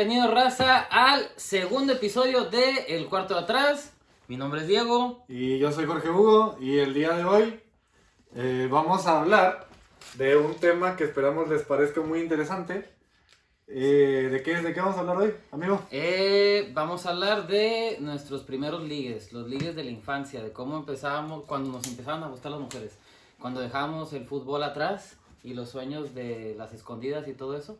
Bienvenido, raza, al segundo episodio de El Cuarto de Atrás. Mi nombre es Diego. Y yo soy Jorge Hugo y el día de hoy eh, vamos a hablar de un tema que esperamos les parezca muy interesante. Eh, ¿de, qué, ¿De qué vamos a hablar hoy, amigo? Eh, vamos a hablar de nuestros primeros ligues, los ligues de la infancia, de cómo empezábamos, cuando nos empezaban a gustar las mujeres, cuando dejamos el fútbol atrás y los sueños de las escondidas y todo eso.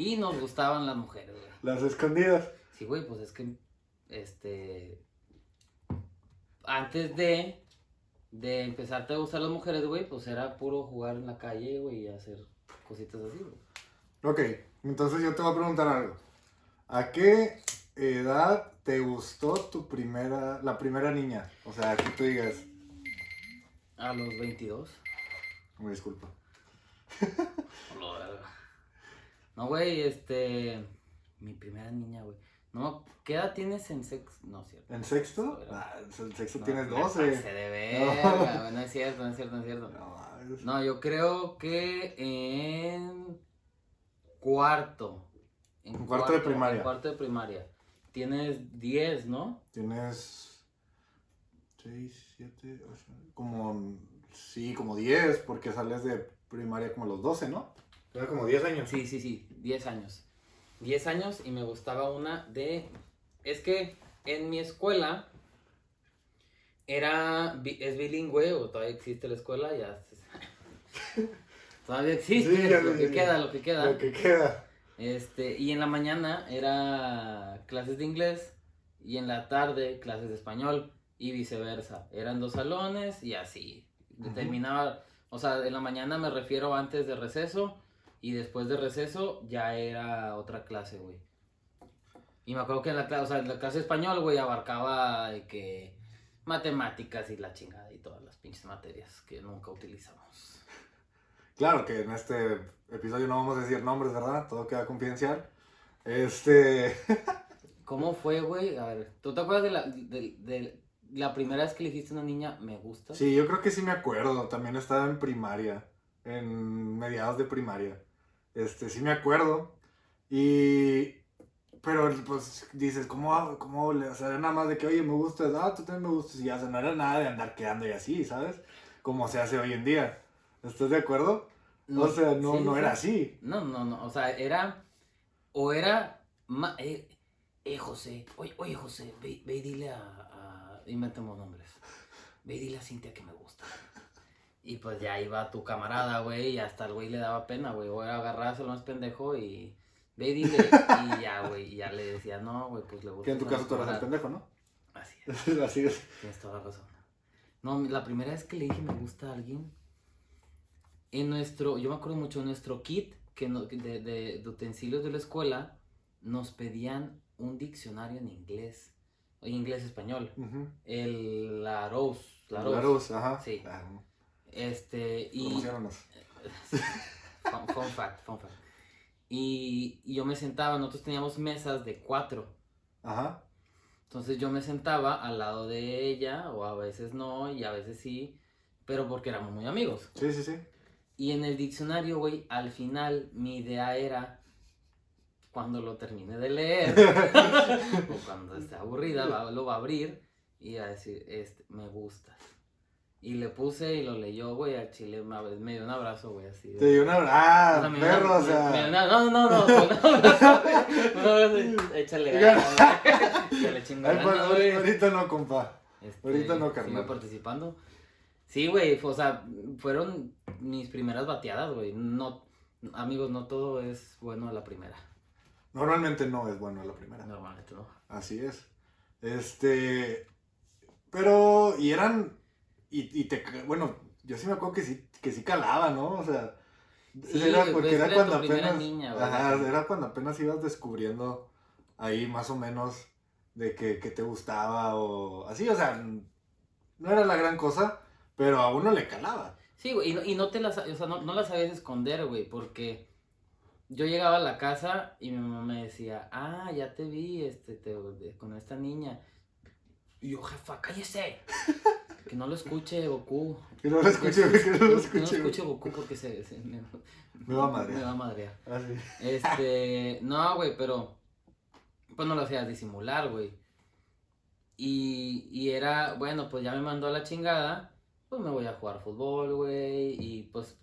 Y nos gustaban las mujeres, güey. Las escondidas. Sí, güey, pues es que, este, antes de, de empezarte a gustar las mujeres, güey, pues era puro jugar en la calle, güey, y hacer cositas así, güey. Ok, entonces yo te voy a preguntar algo. ¿A qué edad te gustó tu primera, la primera niña? O sea, que tú digas, A los 22. me disculpa. No, güey, este, mi primera niña, güey. No, ¿qué edad tienes en sexo? No, es cierto. ¿En sexto? Pero- Ah, en sexto No, tienes me pasé 12. de verga, güey, no es cierto, no es cierto, no es cierto. No, mames. No, yo creo que en cuarto. En cuarto de primaria. En cuarto de primaria. Tienes 10, ¿no? Tienes 6, 7, 8, como, sí, como 10, porque sales de primaria como a los 12, ¿no? Era como 10 años. Sí, sí, sí, 10 años. 10 años y me gustaba una de... Es que en mi escuela era... Es bilingüe o todavía existe la escuela, ya... todavía existe, Sí, ya lo que queda, lo que queda. Lo que queda. Este, y en la mañana era clases de inglés y en la tarde clases de español y viceversa. Eran dos salones y así. Ujú. Terminaba, o sea, en la mañana me refiero antes de receso y después de receso ya era otra clase, güey. Y me acuerdo que en la, cla- o sea, en la clase de español, güey, abarcaba de que matemáticas y la chingada y todas las pinches materias que nunca utilizamos. Claro que en este episodio no vamos a decir nombres, ¿verdad? Todo queda confidencial. Este. ¿Cómo fue, güey? A ver, ¿tú te acuerdas de la, de, de la primera vez que le dijiste a una niña, me gusta? Sí, yo creo que sí me acuerdo. También estaba en primaria. En mediados de primaria. Este, sí me acuerdo. Y. Pero, pues, dices, ¿cómo, cómo le. O sea, nada más de que, oye, me gustas, ah, tú también me gustas. Y ya, o sea, no era nada de andar quedando y así, ¿sabes? Como se hace hoy en día. ¿Estás de acuerdo? O sea, no, Sí, no era así. No, no, no, o sea, era, o era, ma- eh, eh, José, oye, oye, José, ve, ve y dile a, a, inventemos nombres, ve y dile a Cintia que me gusta. Y pues ya iba tu camarada, güey, y hasta el güey le daba pena, güey, o era agarrarse lo más pendejo y ve y dile, y ya, güey, y ya le decía, no, güey, pues le gusta. Que en tu caso tú eras el pendejo, ¿no? Así es. así es. Tienes toda la razón. No, la primera vez que le dije me gusta a alguien, en nuestro, yo me acuerdo mucho, en nuestro kit que no- de, de- de utensilios de la escuela, nos pedían un diccionario en inglés, o inglés-español, Ujú. el Larousse. Larousse, ajá. Sí. Ah, Este, y... Fun, fun fact, fun fact. Y, y yo me sentaba, nosotros teníamos mesas de cuatro. Ajá. Entonces yo me sentaba al lado de ella, o a veces no, y a veces sí, pero porque éramos muy amigos. Sí, sí, sí. Y en el diccionario, güey, al final mi idea era, cuando lo termine de leer, o cuando esté aburrida, va- lo va a abrir y a decir, este, me gustas. Y le puse y lo leyó, güey, al chile me, dio un abrazo, güey, así. Te dio una. ¡Ah! o sea, me dio perro, una- o sea. me- me dio una- no, no, no, un abrazo, güey, un abrazo, échale ganas, güey, que le chingo Ay, pues, ganas, güey. ahorita no, compa. Este, Ahorita no, sigo carnal. participando. Sí, güey, o sea, fueron mis primeras bateadas, güey. No, amigos, no todo es bueno a la primera. Normalmente no es bueno la primera. Normalmente no. Así es. Este. Pero. Y eran. Y, y te. Bueno, yo sí me acuerdo que sí, que sí calaba, ¿no? O sea. Sí, era porque era era cuando apenas. niña, güey. ajá, era cuando apenas ibas descubriendo ahí más o menos de que, que te gustaba o así, o sea, no era la gran cosa, pero a uno le calaba. Sí, güey, y no, y no te las, o sea, no, no las sabías esconder, güey, porque yo llegaba a la casa y mi mamá me decía, ah, ya te vi, este, te- con esta niña. Y yo, jefa, cállese. Que no lo escuche Goku. Que no lo escuche, güey, que no lo Que no lo escuche. escuche Goku porque se, se- me, Me va a madrear. Me va a madrear. Así. Este, no, güey, pero pues no lo hacías disimular, güey. Y, y era, bueno, pues ya me mandó a la chingada, pues me voy a jugar fútbol, güey. Y pues,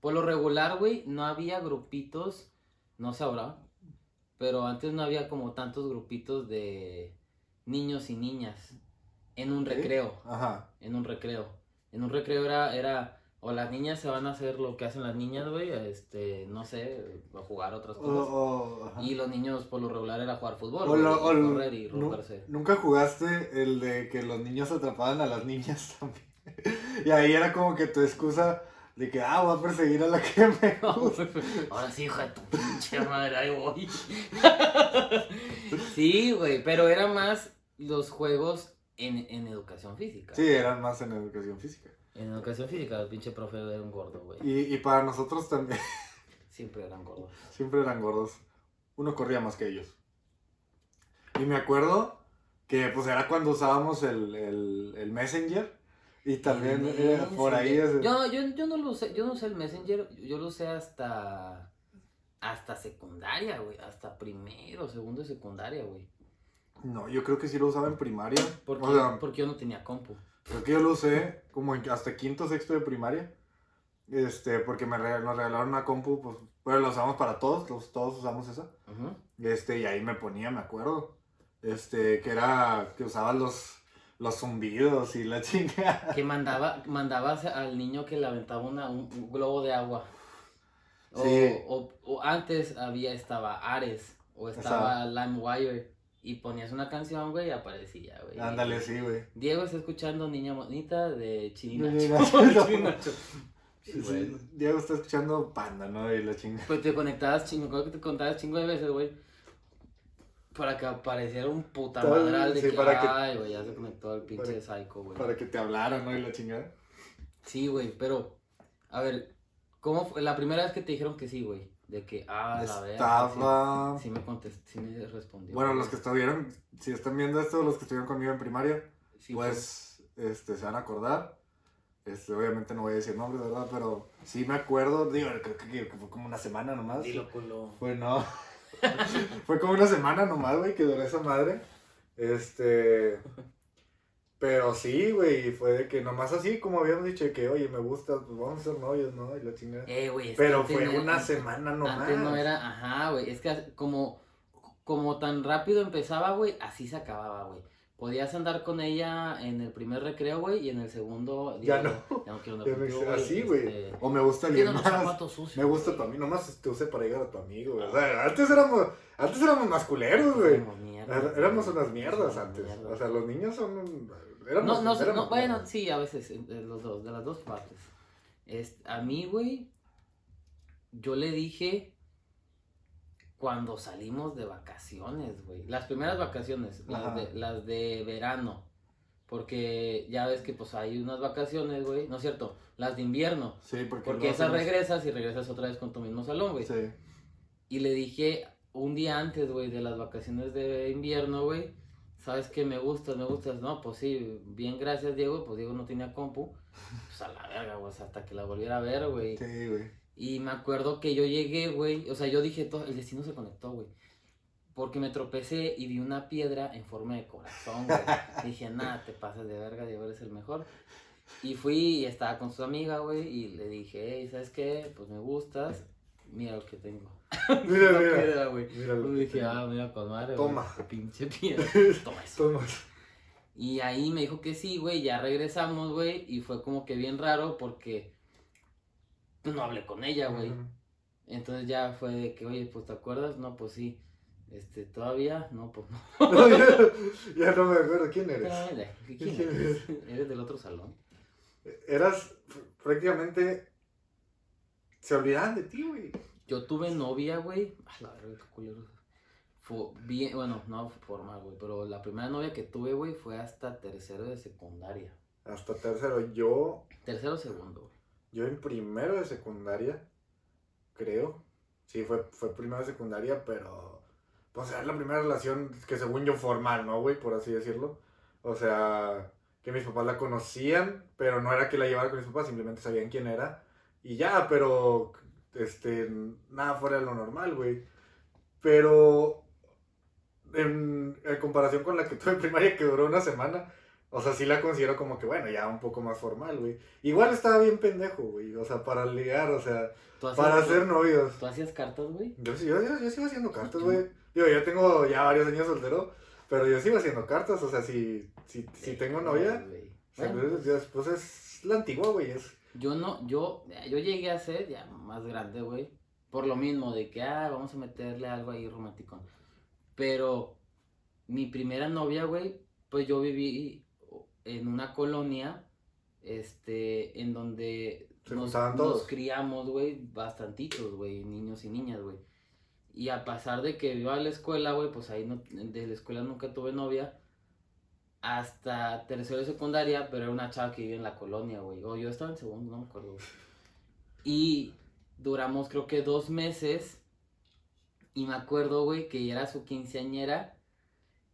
por lo regular, güey, no había grupitos, no sé ahora, pero antes no había como tantos grupitos de niños y niñas en un ¿Sí? recreo, Ajá. en un recreo. En un recreo era, era, o las niñas se van a hacer lo que hacen las niñas, güey, este, no sé, a jugar otras cosas. Y los niños por lo regular era jugar fútbol, O lo- y o lo- correr y nu- romperse. Nunca jugaste el de que los niños atrapaban a las niñas también. Y ahí era como que tu excusa de que, ah, voy a perseguir a la que me gusta. Ahora sí, hija de tu pinche madre, ahí voy. sí, güey, pero era más los juegos en, en educación física. Sí, eran más en educación física. En educación física, el pinche profe era un gordo, güey. Y, y para nosotros también, Siempre eran gordos. siempre eran gordos. Uno corría más que ellos. Y me acuerdo que pues era cuando usábamos el, el, el Messenger. Y también El era por ahí. Ese- Yo, yo, yo no lo usé, yo no usé el Messenger, yo lo usé hasta hasta secundaria, güey, hasta primero, segundo de secundaria, güey. No, yo creo que sí lo usaba en primaria. Porque, O sea, porque yo no tenía compu. Creo que yo lo usé como en- hasta quinto, sexto de primaria. Este, porque me nos regalaron una compu, pues, bueno, la usamos para todos, los- todos usamos esa. Ujú. Este, y ahí me ponía, me acuerdo. Este, que era, que usaba los, los zumbidos y la chingada. Que mandaba, mandabas al niño que le aventaba una, un, un globo de agua. O, Sí. o, o antes había, estaba Ares, o estaba LimeWire, y ponías una canción, güey, y aparecía, güey. Ándale, sí, güey. Diego está escuchando Niña Bonita de Chirinacho. Chirinacho. Chirinacho. Sí, Sí. Diego está escuchando Panda, ¿no? Y la chingada. Pues te conectabas chingo, creo que te contabas chingo de veces, güey. Para que apareciera un puta madral de sí, que, para ay, güey, ya se conectó el pinche psycho, güey. Para que te hablaran, ¿no? Y la chingada. Sí, güey, pero, a ver, ¿cómo fue la primera vez que te dijeron que sí, güey? De que, ah, la verdad. Estaba... Sí, me contesté, sí me respondió. Bueno, los que estuvieron, si están viendo esto, los que estuvieron conmigo en primaria, Sí, pues este, se van a acordar. Este, obviamente no voy a decir nombres, ¿verdad? Pero sí me acuerdo, digo, creo que, que fue como una semana nomás. Dilo, culo. Fue no. fue como una semana nomás, güey, que duró esa madre. Este. Pero sí, güey, fue de que nomás así, como habíamos dicho, de que, oye, me gusta, pues vamos a ser novios, ¿no? Y la chingada. Eh, güey, es Pero que fue no- una semana nomás. Antes no era, ajá, güey, es que como, como tan rápido empezaba, güey, así se acababa, güey. Podías andar con ella en el primer recreo, güey, y en el segundo... Ya digo, no. Ya no quiero andar contigo, así, güey. este, O me gusta alguien los más. sucios. Me gusta güey. para mí, nomás te usé para llegar a tu amigo, güey. O sea, antes éramos, antes éramos más güey. Éramos unas mierdas Éramos antes. mierdas. O sea, los niños son. un- Éramos, No, no, éramos no, bueno, sí, a veces, de los dos, de las dos partes. Es, a mí, güey, yo le dije cuando salimos de vacaciones, güey. Las primeras vacaciones, las de, las de verano. Porque ya ves que pues hay unas vacaciones, güey. No es cierto, las de invierno. Sí, porque. Porque esas hacemos- regresas y regresas otra vez con tu mismo salón, güey. Sí. Y le dije un día antes, güey, de las vacaciones de invierno, güey. ¿Sabes qué? Me gustas, me gustas. No, pues sí, bien, gracias, Diego. Pues Diego no tenía compu. Pues a la verga, güey, hasta que la volviera a ver, güey. Sí, güey. Y me acuerdo que yo llegué, güey. O sea, yo dije, todo, el destino se conectó, güey. Porque me tropecé y vi una piedra en forma de corazón, güey. dije, nada, te pasas de verga, Diego eres el mejor. Y fui y estaba con su amiga, güey. Y le dije, hey, ¿sabes qué? Pues me gustas. Mira lo que tengo. Mira, Una mira. piedra, güey. Dije, tengo. ah, mira con madre, Toma. güey, Pinche piedra. Toma eso. Toma. Y ahí me dijo que sí, güey, ya regresamos, güey, y fue como que bien raro porque no hablé con ella, güey. Entonces ya fue de que, oye, pues ¿te acuerdas? No, pues sí. Este, todavía, no, pues no. No, ya, ya no me acuerdo quién eres. ¿Quién ¿Quién eres? Eres del otro salón. Eras pr- prácticamente. Se olvidaban de ti, güey. Yo tuve novia, güey. A la verga, qué culero. Fue bien, bueno, no formal, güey, pero la primera novia que tuve, güey, fue hasta tercero de secundaria. Hasta tercero. Yo. Tercero segundo, güey. Yo en primero de secundaria. Creo. Sí, fue, fue primero de secundaria, pero. Pues era la primera relación que según yo formal, ¿no, güey? Por así decirlo. O sea, que mis papás la conocían, pero no era que la llevara con mis papás, simplemente sabían quién era. Y ya, pero. Este. Nada fuera de lo normal, güey. Pero. en, en comparación con la que tuve en primaria que duró una semana, o sea, sí la considero como que, bueno, ya un poco más formal, güey. Igual estaba bien pendejo, güey. O sea, para ligar, o sea, ¿Tú hacías- para hacer novios. ¿Tú hacías cartas, güey? Yo, sí- yo, yo, yo sigo haciendo cartas, güey. Digo, yo tengo ya varios años soltero, pero yo sigo haciendo cartas. O sea, si, si, si tengo novia, Güey. o sea, Bueno, pues, pues es la antigua, güey. Es, Yo no, yo, yo llegué a ser ya más grande, güey. Por lo mismo, de que, ah, vamos a meterle algo ahí romántico. Pero mi primera novia, güey, pues yo viví en una colonia, este, en donde nos, nos criamos, güey, bastantitos, güey, niños y niñas, güey. Y a pesar de que iba a la escuela, güey, pues ahí no, de la escuela nunca tuve novia. Hasta tercero de secundaria, pero era una chava que vivía en la colonia, güey. O yo estaba en segundo, no me acuerdo, güey. Y duramos creo que dos meses. Y me acuerdo, güey, que era su quinceañera.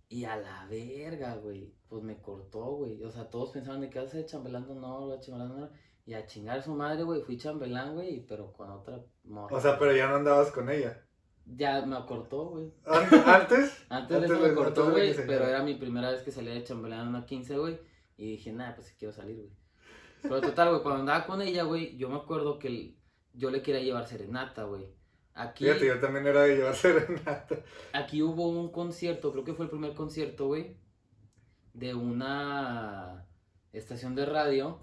Y a la verga, güey. Pues me cortó, güey. O sea, todos pensaban de que hace chambelando, no, lo chambelando no. Y a chingar su madre, güey. Fui chambelán, güey, pero con otra morra. o sea, pero ya no andabas con ella. Ya me cortó, güey. An- Antes, Antes me antes cortó, de güey, pero era mi primera vez que salía de chambelán en una 15, güey. Y dije, nada, pues sí quiero salir, güey. Pero total, güey, cuando andaba con ella, güey, yo me acuerdo que el- yo le quería llevar serenata, güey. Aquí, fíjate, yo también era de llevar serenata. aquí hubo un concierto, creo que fue el primer concierto, güey, de una estación de radio.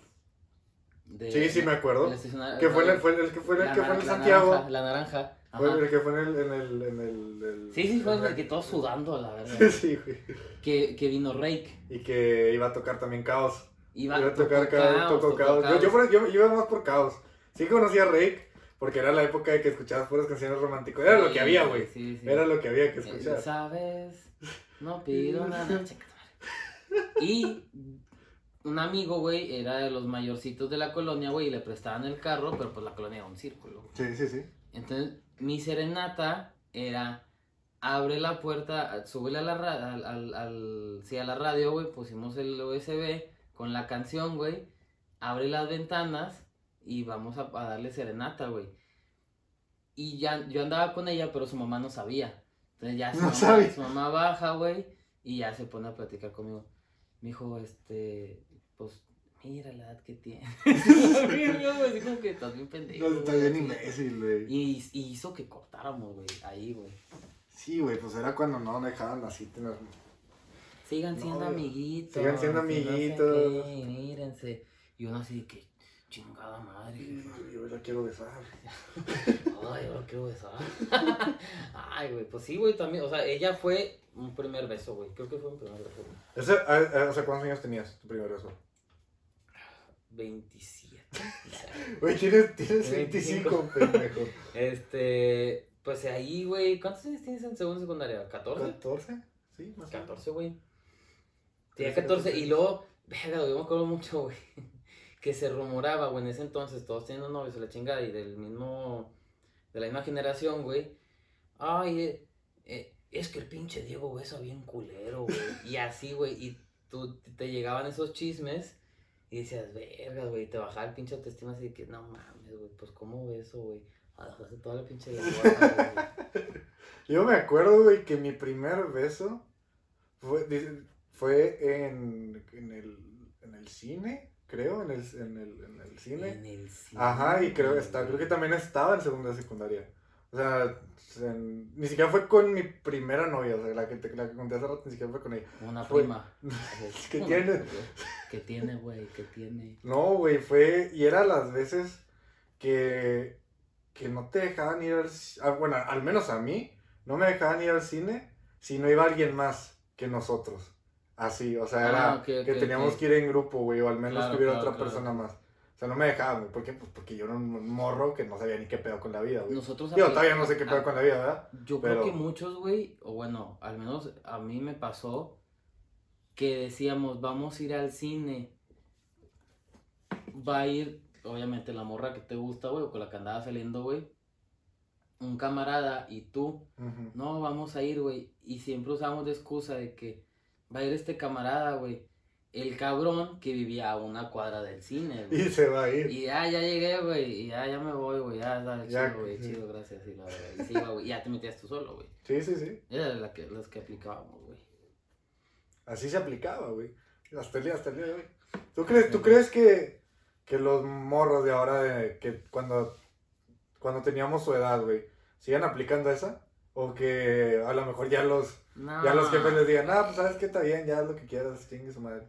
de- Sí, sí, me acuerdo. Que fue el, fue el que fue el la que fue el la Santiago. naranja, la naranja. Fue el que fue en el, en el, en el, el- Sí, sí, fue en el que todos sudando, a la verdad. Sí, sí, güey. Que, que vino Rake. Y que iba a tocar también Caos. Iba, Iba a tocar Caos, tocó Caos. Yo, yo, yo- yo iba más por Caos. Sí conocía a Rake, porque era la época de que escuchabas puras canciones románticas. Era lo que había, güey. Sí, sí. Era lo que había que escuchar. ¿Sabes? No pido nada. Y un amigo, güey, era de los mayorcitos de la colonia, güey, y le prestaban el carro, pero pues la colonia era un círculo. Sí, sí, sí. Entonces, mi serenata era abre la puerta, súbele a la al, al, al- sí, a la radio, güey, pusimos el USB con la canción, güey, abre las ventanas y vamos a, a darle serenata, güey. Y ya, yo andaba con ella, pero su mamá no sabía. Entonces ya su, No mamá, sabía. su mamá baja, güey, y ya se pone a platicar conmigo. Me dijo, este, pues, mira la edad que tiene. Yo, así como que estás bien pendejo. No, está bien imbécil, güey. Y, y hizo que cortáramos, güey, ahí, güey. Sí, güey, pues era cuando no dejaban así tener. Sigan No, siendo amiguitos. Sigan siendo y no sé amiguitos. qué, mírense. Y uno así de que, chingada madre, jefa. Yo la quiero besar. Ay, ahora quiero besar. Ay, güey, pues sí, güey, también. O sea, ella fue un primer beso, güey. Creo que fue un primer beso, güey. Ese, a- a- o sea, ¿cuántos años tenías tu primer beso? 27. Güey, tienes, tienes 25, 25, pendejo. Este, pues ahí, güey, ¿cuántos años tienes en segundo secundaria? ¿14? ¿14? Sí, más o menos. 14, güey. Tenía 13, 14 y 14. luego, verga, yo me acuerdo mucho, güey, que se rumoraba, güey, en ese entonces, todos teniendo novios la chingada y del mismo, de la misma generación, güey. Ay, eh, eh, es que el pinche Diego besa bien culero, güey. Y así, güey, y tú te llegaban esos chismes y decías, verga, güey, te bajaba el pinche autoestima así de que, no mames, güey, pues cómo beso, güey. Hace toda la pinche güey. Yo me acuerdo, güey, que mi primer beso fue, fue en, en, el, en el cine, creo, en el, en el, en el cine. En el cine, Ajá, y creo, está, creo que también estaba en segunda secundaria. O sea, en- ni siquiera fue con mi primera novia, o sea, la que, te, la que conté hace rato, ni siquiera fue con ella. Una Fue- prima. ¿Qué Una tiene? ¿Qué tiene, güey? ¿Qué tiene? No, güey, fue, y era las veces que, que no te dejaban ir al, ah, bueno, al menos a mí, no me dejaban ir al cine si no iba alguien más que nosotros. Así, o sea, Ah, era ok, que ok, teníamos ok. que ir en grupo, güey, o al menos Claro, que hubiera claro, otra claro. persona más. O sea, no me dejaban, güey. ¿Por qué? Pues porque yo era un morro que no sabía ni qué pedo con la vida, güey. Nosotros apli- todavía no sé qué pedo ah, con la vida, ¿verdad? Yo pero- creo que muchos, güey, o bueno, al menos a mí me pasó que decíamos, vamos a ir al cine. Va a ir, obviamente, la morra que te gusta, güey, o con la que andaba saliendo, güey. Un camarada y tú. No, vamos a ir, güey. Y siempre usamos de excusa de que va a ir este camarada, güey. el cabrón que vivía a una cuadra del cine, Y güey. se va a ir. Y ya, ya llegué, güey, y ya, ya me voy, güey, ya, dale, Ya, chido, güey, sí. chido, gracias, sí, la verdad. Y sí, güey, y ya te metías tú solo, güey. Sí, sí, sí. Era la que, las que aplicábamos, güey. Así se aplicaba, güey. Hasta el día, hasta el día de hoy. ¿Tú crees, ¿tú crees que, que los morros de ahora, de, que cuando, cuando teníamos su edad, güey, sigan aplicando esa? O que a lo mejor ya los, No. ya los jefes les digan, ah, pues sabes que está bien, ya haz lo que quieras, chingue su madre.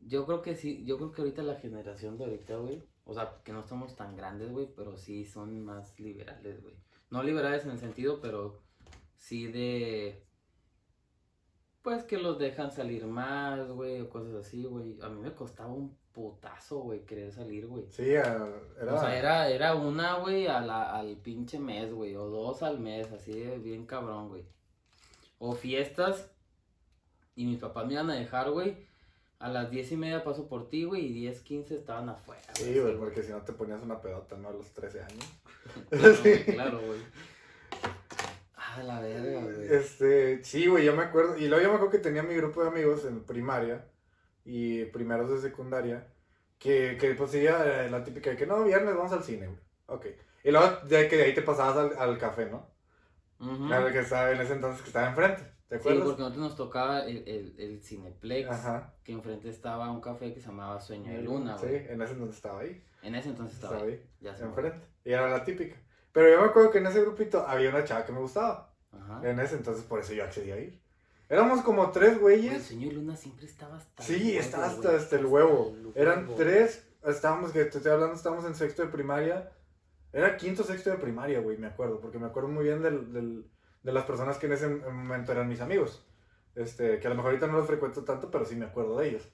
Yo creo que sí, yo creo que ahorita la generación de ahorita, güey, o sea, que no somos tan grandes, güey, pero sí son más liberales, güey. No liberales en el sentido, pero sí de, pues que los dejan salir más, güey, o cosas así, güey. A mí me costaba un putazo, güey, querer salir, güey. Sí, era... O sea, era, era una, güey, al pinche mes, güey, o dos al mes, así de bien cabrón, güey. O fiestas, y mis papás me iban a dejar, güey, a las diez y media paso por ti, güey, y diez, quince estaban afuera. Sí, güey, porque si no te ponías una pedota, ¿no? A los 13 años. Claro, güey, claro, güey. Ah, la verga, güey. Este, sí, güey, yo me acuerdo. Y luego yo me acuerdo que tenía mi grupo de amigos en primaria y primeros de secundaria. Que, que pues sí, era la típica de que no, viernes vamos al cine, güey. Ok. Y luego de que de ahí te pasabas al, al café, ¿no? Ujú. Claro que estaba en ese entonces que estaba enfrente. ¿Te Sí, acuerdas? porque nosotros nos tocaba el, el, el Cineplex, Ajá. que enfrente estaba un café que se llamaba Sueño de Luna, Sí, güey. en ese entonces estaba ahí. En ese entonces estaba, Estaba ahí. ahí. Ya se Enfrente. Y era la típica. Pero yo me acuerdo que en ese grupito había una chava que me gustaba. Ajá. En ese entonces por eso yo accedí a ir. Éramos como tres Güey, el güeyes. Sueño de Luna siempre estaba hasta el Sí, huevo, estaba hasta, güey, hasta el huevo. el Eran tres, estábamos, que te estoy hablando, estábamos en sexto de primaria. Era quinto sexto de primaria, güey, me acuerdo, porque me acuerdo muy bien del, del- de las personas que en ese momento eran mis amigos. Este, que a lo mejor ahorita no los frecuento tanto, pero sí me acuerdo de ellos.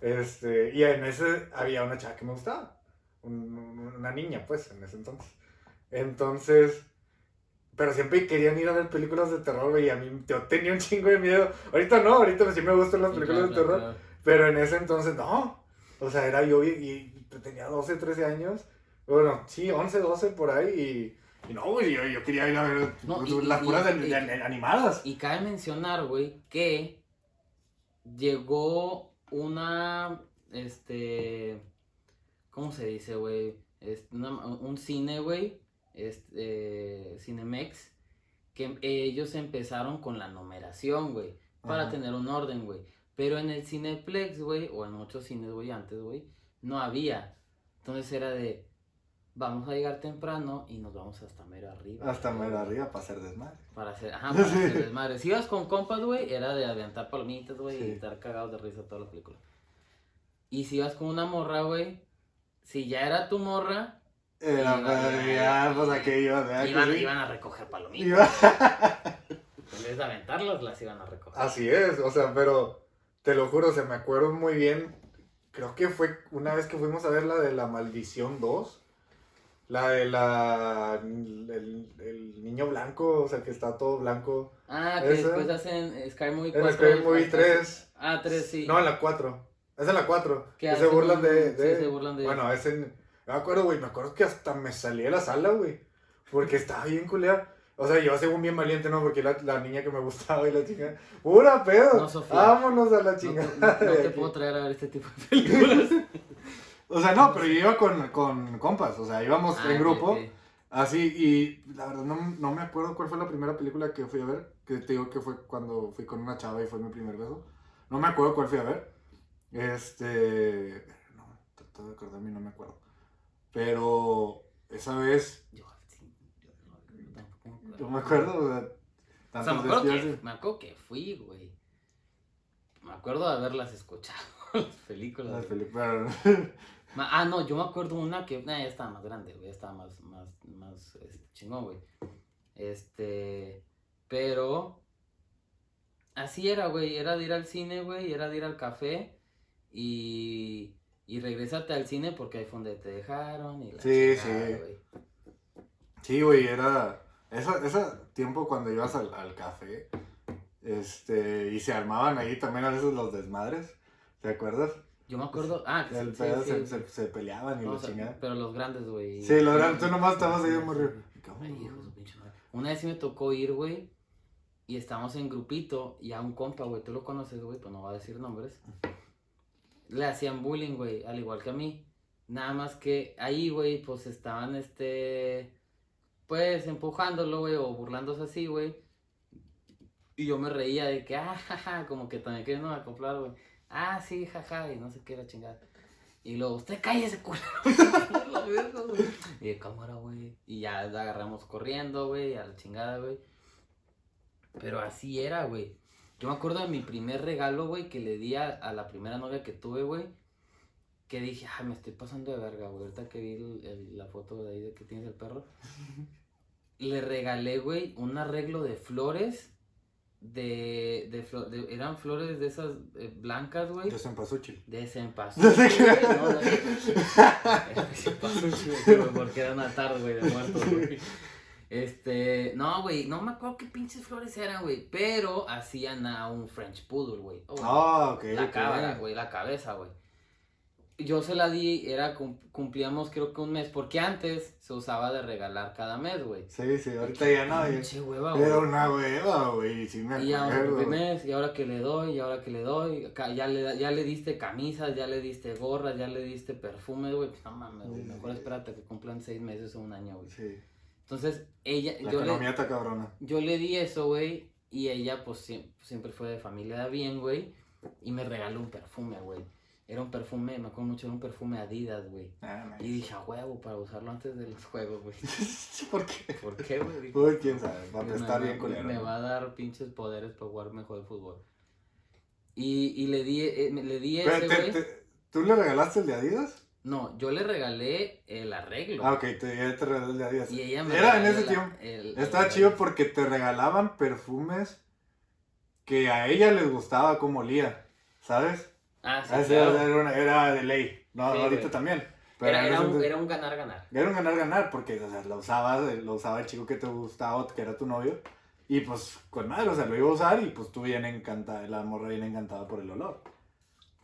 Este, y en ese había una chava que me gustaba. Un- una niña, pues, en ese entonces. Entonces, pero siempre querían ir a ver películas de terror, güey, y a mí yo tenía un chingo de miedo. Ahorita no, ahorita sí me gustan las películas claro, de terror. claro, Pero en ese entonces no. O sea, era yo y, y tenía 12, 13 años. Bueno, sí, 11, 12 por ahí. Y, y no, güey, yo, yo quería ir a ver No, y- las de- de- de- animadas. Y cabe mencionar, güey, que llegó una, este, ¿cómo se dice, güey? Un cine, güey, este, Cinemex, que ellos empezaron con la numeración, güey, para Ajá. tener un orden, güey. Pero en el Cineplex, güey, o en muchos cines, güey, antes, güey, no había. Entonces era de, vamos a llegar temprano y nos vamos hasta mero arriba. Hasta güey. mero arriba para hacer desmadre. Para hacer, ajá, para Sí. hacer desmadre. Si ibas con compas, güey, era de aventar palomitas, güey, Sí. y estar cagados de risa toda la película. Y si ibas con una morra, güey, si ya era tu morra, Iban, sí? iban a recoger palomitas. Iba- En vez de aventarlas, las iban a recoger. Así es, o sea, pero te lo juro, o sea, me acuerdo muy bien. Creo que fue una vez que fuimos a ver la de la Maldición 2. La de la. El, el niño blanco, o sea, que está todo blanco. Ah, que esa- después hacen Sky Movie En 4. Sky Movie 3. Ah, 3, sí. No, en la 4. Es en la 4. Que Que se burlan un- de, sí, de- se burlan de- Bueno, es en. Me acuerdo, güey. Me acuerdo que hasta me salí de la sala, güey. Porque estaba bien culera. O sea, yo según bien valiente, ¿no? Porque la, la niña que me gustaba y la chica. ¡Pura pedo! No, Sofía. Vámonos a la No, te- chingada. no- te puedo traer a ver este tipo de películas. O sea, no, pero yo iba con, con compas. O sea, íbamos Ah, en grupo. Así, y la verdad no, no me acuerdo cuál fue la primera película que fui a ver. Que te digo que fue cuando fui con una chava y fue mi primer beso. No me acuerdo cuál fui a ver. Este. No, trato de acordarme y no me acuerdo. Pero esa vez, Yo, sí, yo no- yo tampoco me yo me acuerdo, o sea, O sea, me acuerdo, que, me acuerdo que fui, güey. Me acuerdo de haberlas escuchado, las películas. las películas. Ah, no, yo me acuerdo una que nah, ya estaba más grande, güey. Ya estaba más, más, más este, chingón, güey. Este. Pero. Así era, güey. Era de ir al cine, güey. Era de ir al café. Y. Y regresarte al cine porque ahí fue donde te dejaron. Y la Sí, chingada, sí. güey. Sí, güey, era. Ese, tiempo cuando ibas al, al café. Este. Y se armaban ahí también a veces los desmadres. ¿Te acuerdas? Yo me acuerdo. Ah, que El sí, pedo sí, se, sí. se, se peleaban y No, sea, chingada. pero los grandes, güey. Sí, los grandes, tú nomás estabas ahí madre. Una vez sí me tocó ir, güey. Y estábamos en grupito. Y a un compa, güey. Tú lo conoces, güey, pero no va a decir nombres. Le hacían bullying, güey, al igual que a mí. Nada más que ahí, güey, pues estaban, este, pues empujándolo, güey, o burlándose así, güey. Y yo me reía de que, ah, jaja, como que también querían acoplar, güey. Ah, sí, jaja, y no sé qué la chingada. Y luego, usted cállese, culero. Y de cámara, güey. Y ya la agarramos corriendo, güey, a la chingada, güey. Pero así era, güey. Yo me acuerdo de mi primer regalo, güey, que le di a, a la primera novia que tuve, güey. Que dije, ay, me estoy pasando de verga, güey. Ahorita que vi el- el- la foto de ahí de que tienes el perro. le regalé, güey, un arreglo de flores. De, de, flo- de- eran flores de esas eh, blancas, güey. De cempasúchil. De Senpasu. No. Cempasúchil, güey, Porque era una tarde, güey, de muertos, güey. Este, no, güey, no me acuerdo qué pinches flores eran, güey. Pero hacían a un French Poodle, güey. Oh, Ah, ok. la cabra, güey, la cabeza, güey. Yo se la di, era, cum- cumplíamos creo que un mes, porque antes se usaba de regalar cada mes, güey. Sí, sí, ahorita ya no. ya- Pinche hueva, güey. Era una hueva, güey, sí me Y ahora mes, y ahora que le doy, y ahora que le doy, ya le, ya le diste camisas, ya le diste gorras, ya le diste perfume, güey, pues no mames, güey, Sí, mejor sí. espérate que cumplan seis meses o un año, güey. Sí, Entonces, ella, la yo economía le, está cabrona. yo le di eso, güey, y ella, pues, siem- siempre fue de familia bien, güey, y me regaló un perfume, güey. Era un perfume, me acuerdo mucho, era un perfume Adidas, güey. Ah, nice. Y dije, a huevo, para usarlo antes de los juegos, güey. ¿Por qué? ¿Por qué, güey? Dije, Pues quién sabe, va a estar bien culero. Me va a dar pinches poderes para jugar mejor el fútbol. Y, y le di, eh, le di ese, güey. ¿Tú le regalaste el de Adidas? No, yo le regalé el arreglo. Ah, ok, te, ya te regalé el de Adidas. Y ella me Era en ese la- tiempo. el- Estaba el- chido porque te regalaban perfumes que a ella les gustaba cómo olía, ¿sabes? Ah, sí, Ah, claro. era, una- era de ley. No, Sí, ahorita güey. también. Pero un, era un ganar-ganar. Era un ganar-ganar porque, o sea, lo usabas, lo usaba el chico que te gustaba, que era tu novio. Y pues, con madre, o sea, lo iba a usar y pues tú bien encantada, la morra bien encantada por el olor.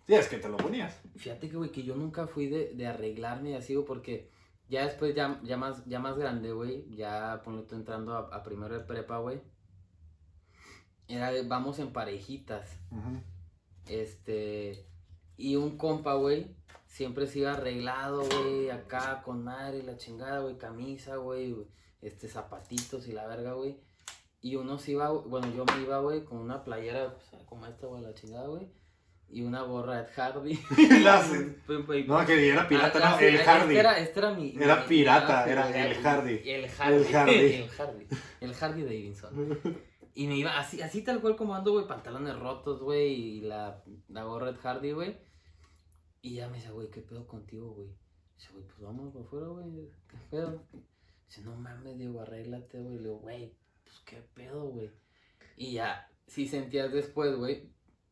Sí, es que te lo ponías. Fíjate que, güey, que yo nunca fui de, de arreglarme y así, güey, porque ya después, ya, ya, más, ya más grande, güey, ya ponle tú entrando a, a primero de prepa, güey. Era de, vamos en parejitas. Este. Y un compa, güey, siempre se iba arreglado, güey, acá con madre, la chingada, güey, camisa, güey, este, zapatitos y la verga, güey. Y uno se iba, bueno, yo me iba, güey, con una playera pues, como esta, güey, la chingada, güey. Y una gorra de Hardy. No, que era pirata, Ah, no, el este Hardy. era, este era mi. Era mi- pirata, mi era el Hardy. El Hardy. El Hardy. El Hardy. El Hardy Davidson. Y me iba así, así tal cual como ando, güey, pantalones rotos, güey, y la, la gorra de Hardy, güey. Y ya me dice, güey, ¿qué pedo contigo, güey? Dice, güey, pues vamos por afuera, güey, ¿qué pedo? Dice, no mames, Diego, arréglate, güey. Le digo, güey, pues qué pedo, güey. Y ya, sí sentías después, güey,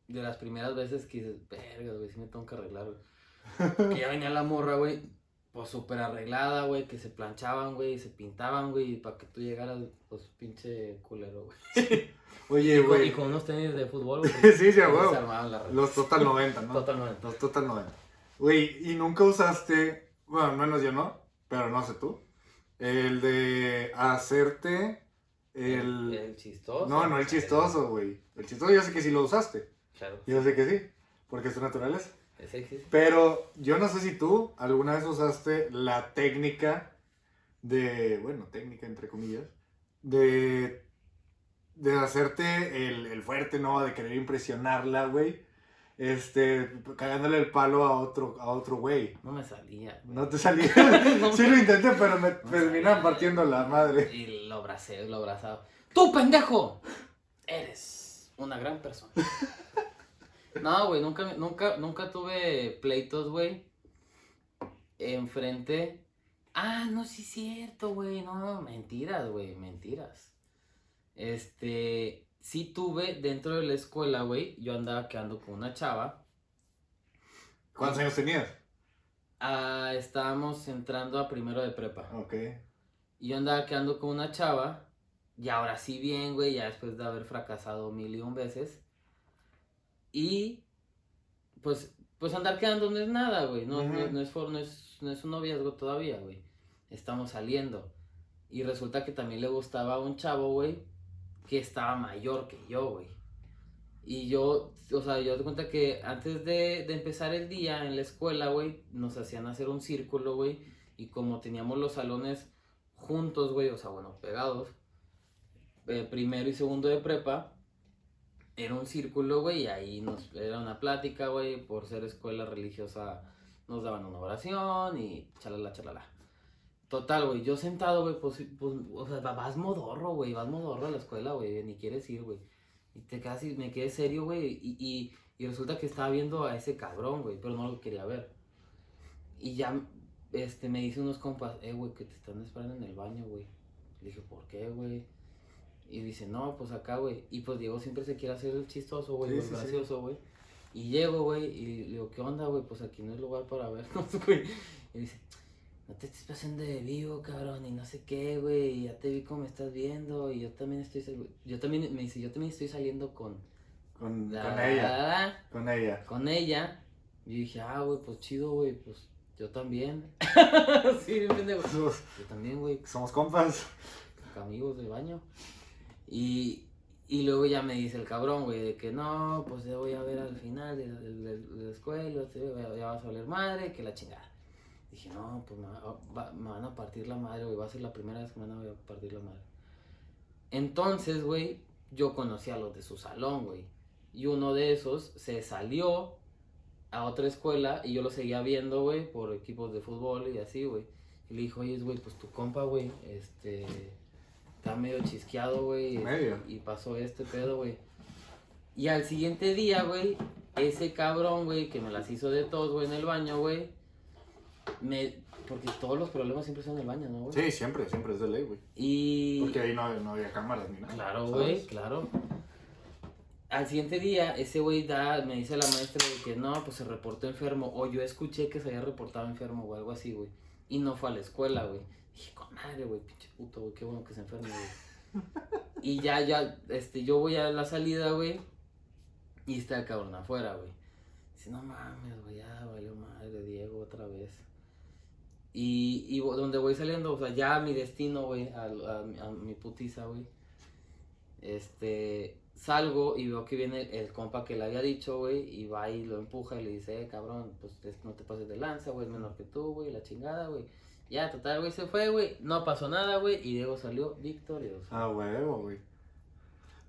de las primeras veces que dices, verga, güey, sí me tengo que arreglar, güey. Que ya venía la morra, güey, pues súper arreglada, güey, que se planchaban, güey, y se pintaban, güey, para que tú llegaras, pues pinche culero, güey. Oye, Y con, y güey. con unos tenis de fútbol, güey. Sí, sí, la Los Total 90, ¿no? Totalmente. Los Total 90. Güey, y nunca usaste, bueno, menos yo no, pero no sé tú, el de hacerte el... El chistoso. No, no el chistoso, güey. El chistoso yo sé que sí lo usaste. Claro. Yo sé que sí, porque es tu naturaleza. Es sexy. Pero yo no sé si tú alguna vez usaste la técnica de, bueno, técnica entre comillas, de, de hacerte el, el fuerte, ¿no? De querer impresionarla, güey. Este, cagándole el palo a otro, a otro güey. No me salía. güey. No te salía. No sí lo intenté, pero me No terminan partiendo la madre. Y lo abracé, lo abrazaba. ¡Tú, pendejo! Eres una gran persona. No, güey, nunca, nunca, nunca tuve pleitos, güey. Enfrente. Ah, no, sí es cierto, güey. No, mentiras, güey, mentiras. Este, sí tuve dentro de la escuela, güey. Yo andaba quedando con una chava. ¿Cuántos años tenías? Ah, estábamos entrando a primero de prepa. Ok. Y yo andaba quedando con una chava. Y ahora sí bien, güey, ya después de haber fracasado mil y un veces. Y pues, pues andar quedando no es nada, güey. No, no- no es, for- no, es, no es un noviazgo todavía, güey. Estamos saliendo. Y resulta que también le gustaba a un chavo, güey, que estaba mayor que yo, güey. Y yo, o sea, yo te cuenta que antes de, de empezar el día en la escuela, güey, nos hacían hacer un círculo, güey. Y como teníamos los salones juntos, güey, o sea, bueno, pegados, eh, primero y segundo de prepa, era un círculo, güey, y ahí era una plática, güey, por ser escuela religiosa, nos daban una oración y chalala, chalala. Total, güey, yo sentado, güey, pues, pues, o sea, vas modorro, güey, vas modorro a la escuela, güey, ni quieres ir, güey. Y te quedas y me quedé serio, güey, y, y, y resulta que estaba viendo a ese cabrón, güey, pero no lo quería ver. Y ya, este, me dice unos compas, eh, güey, que te están esperando en el baño, güey. Le dije, ¿por qué, güey? Y dice, no, pues acá, güey. Y pues Diego siempre se quiere hacer el chistoso, güey, Sí, el sí, gracioso, güey. Y llego, güey, y le digo, ¿qué onda, güey? Pues aquí no es lugar para vernos, güey. Y dice, no te estés pasando de vivo, cabrón, y no sé qué, güey. Y ya te vi cómo me estás viendo, y yo también estoy, yo también, me dice, yo también estoy saliendo con... Con, la- con ella. Con ella. Con ella. Y dije, ah, güey, pues chido, güey, pues yo también. sí, pendejo. Yo también, güey, Somos compas. amigos de baño. Y, y luego ya me dice el cabrón, güey, de que no, pues te voy a ver al final de, la escuela, te- ya vas a valer madre, que la chingada. Dije, no, pues me, va- me van a partir la madre, güey, va a ser la primera vez que me van a partir la madre. Entonces, güey, yo conocí a los de su salón, güey. Y uno de esos se salió a otra escuela y yo lo seguía viendo, güey, por equipos de fútbol y así, güey. Y le dijo, oye, güey, pues tu compa, güey, este, está medio chisqueado, güey. Medio. Y pasó este pedo, güey. Y al siguiente día, güey, ese cabrón, güey, que me las hizo de todos, güey, en el baño, güey, me... Porque todos los problemas siempre son en el baño, ¿no, güey? Sí, siempre, siempre es de ley, güey. Y... Porque ahí no, no había cámaras ni nada. Claro, güey, claro. Al siguiente día, ese güey da, me dice la maestra de que no, pues se reportó enfermo. O yo escuché que se había reportado enfermo o algo así, güey. Y no fue a la escuela, güey. Dije, con madre, güey, pinche puto, güey, qué bueno que se enferme, güey. y ya, ya, este, yo voy a la salida, güey. Y está el cabrón afuera, güey. Dice, no mames, güey, ya valió madre, Diego, otra vez. Y, y donde voy saliendo, o sea, ya mi destino, güey, a, a, a mi putiza, güey. Este, salgo y veo que viene el, compa que le había dicho, güey, y va y lo empuja y le dice, eh, cabrón, pues es- no te pases de lanza, güey, es menor que tú, güey, la chingada, güey. Ya, total, güey, se fue, güey, no pasó nada, güey, y Diego salió victorioso. Ah, huevo, güey.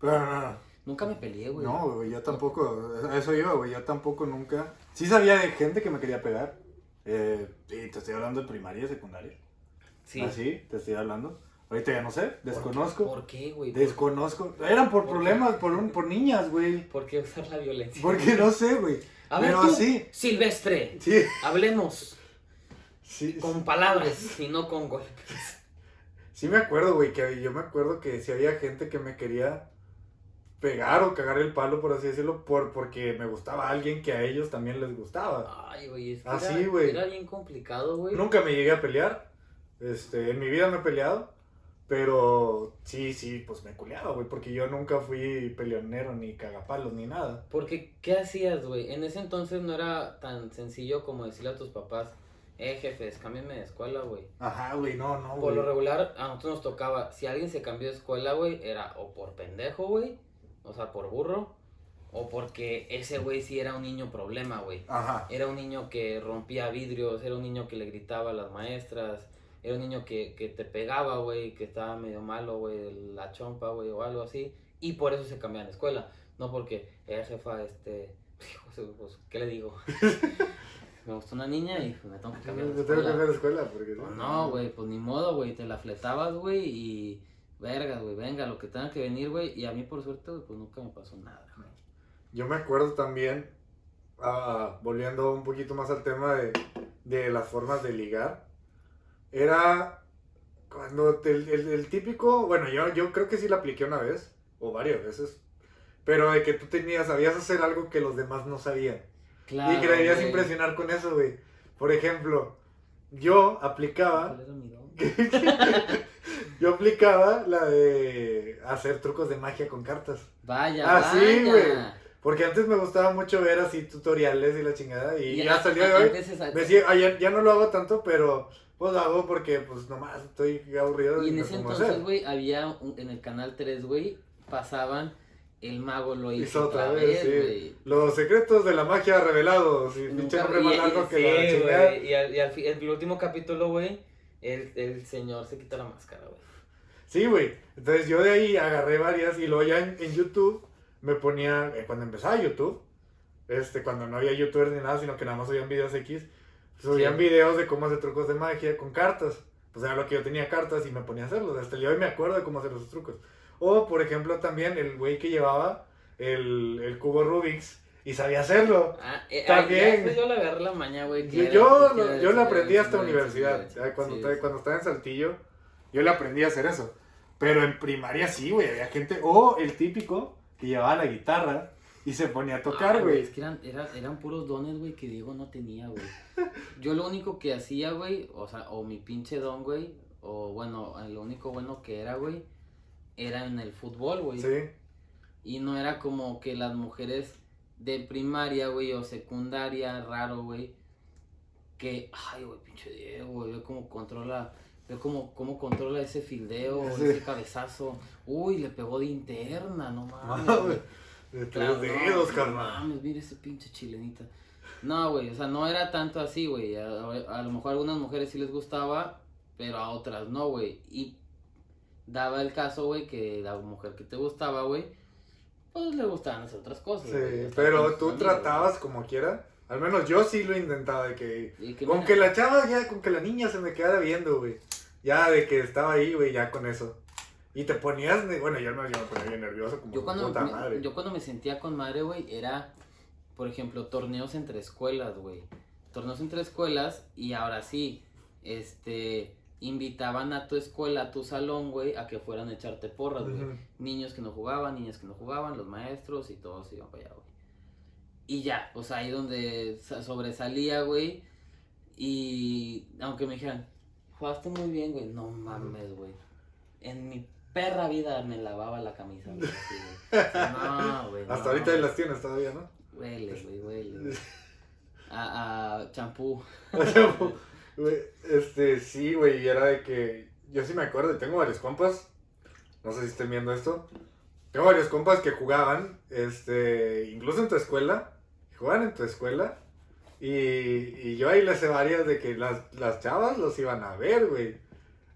Pero no, no. Nunca me peleé, güey. No, güey, yo tampoco, eso iba, güey, yo tampoco nunca. Sí sabía de gente que me quería pegar. Eh, y te estoy hablando de primaria y secundaria. Sí. Así, te estoy hablando. Ahorita ya no sé, desconozco. ¿Por qué, güey? Desconozco. Eran por ¿Por problemas, por, un, por niñas, güey. ¿Por qué usar la violencia? Porque no sé, güey. A ver, Pero tú, sí. Silvestre, Sí, hablemos sí, con palabras y no con golpes. sí me acuerdo, güey, que yo me acuerdo que si había gente que me quería pegar o cagar el palo, por así decirlo, por, porque me gustaba alguien que a ellos también les gustaba. Ay, güey, es que Así, era, güey. era bien complicado, güey. Nunca me llegué a pelear. Este, en mi vida me he peleado. Pero sí, sí, pues me culeaba, güey. Porque yo nunca fui peleonero, ni cagapalos, ni nada. Porque, ¿qué hacías, güey? En ese entonces no era tan sencillo como decirle a tus papás, eh, jefes, cámbienme de escuela, güey. Ajá, güey, no, no, Por güey. lo regular, a nosotros nos tocaba, si alguien se cambió de escuela, güey, era o por pendejo, güey, o sea, por burro, o porque ese güey sí era un niño problema, güey. Ajá. Era un niño que rompía vidrios, era un niño que le gritaba a las maestras, era un niño que, que te pegaba, güey, que estaba medio malo, güey, la chompa, güey, o algo así. Y por eso se cambiaba de escuela. No porque, eh, jefa, este, pues, ¿qué le digo? Me gustó una niña y pues, me tengo que cambiar de Yo tengo que escuela. cambiar de escuela porque... Pues no, güey, pues ni modo, güey, te la fletabas, güey, y vergas, güey, venga, lo que tenga que venir, güey, y a mí por suerte, pues nunca me pasó nada, güey. Yo me acuerdo también, ah, volviendo un poquito más al tema de, de las formas de ligar, era cuando te- el, el- el típico, bueno, yo, yo creo que sí la apliqué una vez, o varias veces, pero de que tú tenías, sabías hacer algo que los demás no sabían. Claro, y que impresionar con eso, güey. Por ejemplo, yo aplicaba, yo aplicaba la de hacer trucos de magia con cartas. Vaya, Ah, sí, vaya. güey. Porque antes me gustaba mucho ver así tutoriales y la chingada. Y, ya día de hoy me ah, ya, ya no lo hago tanto, pero pues lo hago porque pues nomás estoy aburrido Y en ese entonces, güey, había un- en el canal 3, güey, pasaban el mago lo hizo, Hizo otra, vez, vez, sí. Los secretos de la magia revelados. Y pinche nombre más largo que sí, la chingada. Y, al, y al el último capítulo, güey, el, el señor se quita la máscara, güey. Sí, güey. Entonces yo de ahí agarré varias y luego ya en, en YouTube me ponía, eh, cuando empezaba YouTube, este, cuando no había youtubers ni nada, sino que nada más subían videos X, subían Sí. videos de cómo hacer trucos de magia con cartas. Pues era lo que yo tenía cartas y me ponía a hacerlos. Hasta el día de hoy me acuerdo de cómo hacer esos trucos. O, por ejemplo, también el güey que llevaba el, el cubo Rubik's y sabía hacerlo. Ah, eh, También. ya después yo le agarré la maña, güey. Yo, lo- yo aprendí hasta era- universidad. ya cuando, sí, estaba- sí. cuando estaba en Saltillo, yo le aprendí a hacer eso. Pero en primaria sí, güey. Había gente. O el típico que llevaba la guitarra y se ponía a tocar, Ah, güey. Es que eran, era- eran puros dones, güey, que Diego no tenía, güey. Yo lo único que hacía, güey, o sea, o mi pinche don, güey, o bueno, lo único bueno que era, güey, era en el fútbol, güey. Sí. Y no era como que las mujeres de primaria, güey, o secundaria, raro, güey, que, ay, güey, pinche Diego, güey, ve cómo controla, ve cómo, cómo controla ese fildeo, Sí. ese cabezazo. Uy, le pegó de interna, no mames, Mames, güey. De tres dedos, no, carnal. No mames, mira ese pinche chilenita. No, güey, o sea, no era tanto así, güey. A, a lo mejor a algunas mujeres sí les gustaba, pero a otras no, güey. Y daba el caso, güey, que la mujer que te gustaba, güey, pues le gustaban hacer otras cosas. Sí, pero tú amigos, tratabas como quiera. Al menos yo sí lo intentaba de que. que Con mira, que la chava ya, con que la niña se me quedara viendo, güey. Ya de que estaba ahí, güey, ya con eso. Y te ponías, bueno, yo no yo me ponía bien nervioso como Yo cuando, puta me, madre. yo cuando me sentía con madre, güey, era, por ejemplo, torneos entre escuelas, güey. Torneos entre escuelas y ahora sí, este, invitaban a tu escuela, a tu salón, güey, a que fueran a echarte porras, güey. Niños que no jugaban, niñas que no jugaban, los maestros y todos iban para allá, güey. Y ya, pues ahí donde sa- sobresalía, güey. Y aunque me dijeran, jugaste muy bien, güey. No mames, güey. En mi perra vida me lavaba la camisa, güey. así, güey. O sea, No, güey. Hasta no, ahorita güey. las tienes todavía, ¿no? Huele, güey, huele. A, a champú. Sea, güey, este, sí, güey, y era de que. Yo sí me acuerdo, tengo varios compas. No sé si estén viendo esto. Tengo varios compas que jugaban, este, incluso en tu escuela. Jugaban en tu escuela. Y, y yo ahí les sé varias de que las, las chavas los iban a ver, güey.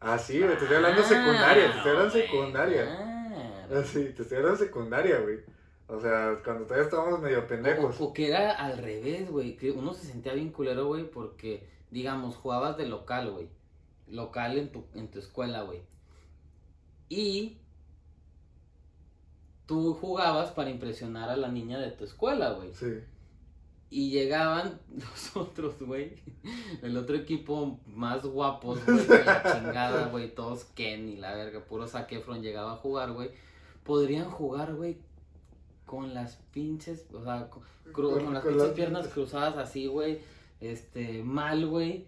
Así, güey, te estoy hablando secundaria, te estoy hablando secundaria. claro. Sí, te estoy hablando secundaria, güey. O sea, cuando todavía estábamos medio pendejos. O, o que era al revés, güey. Que uno se sentía bien culero, güey, porque, digamos, jugabas de local, güey. Local en tu, en tu escuela, güey. Y tú jugabas para impresionar a la niña de tu escuela, güey. Sí. Y llegaban los otros, güey. El otro equipo más guapos, güey. La chingada, güey. Todos Ken y la verga. Puro Zac Efron llegaba a jugar, güey. Podrían jugar, güey. Con las pinches. O sea, con, cru- Con- con las con pinches las- piernas cruzadas así, güey. Este, mal, güey.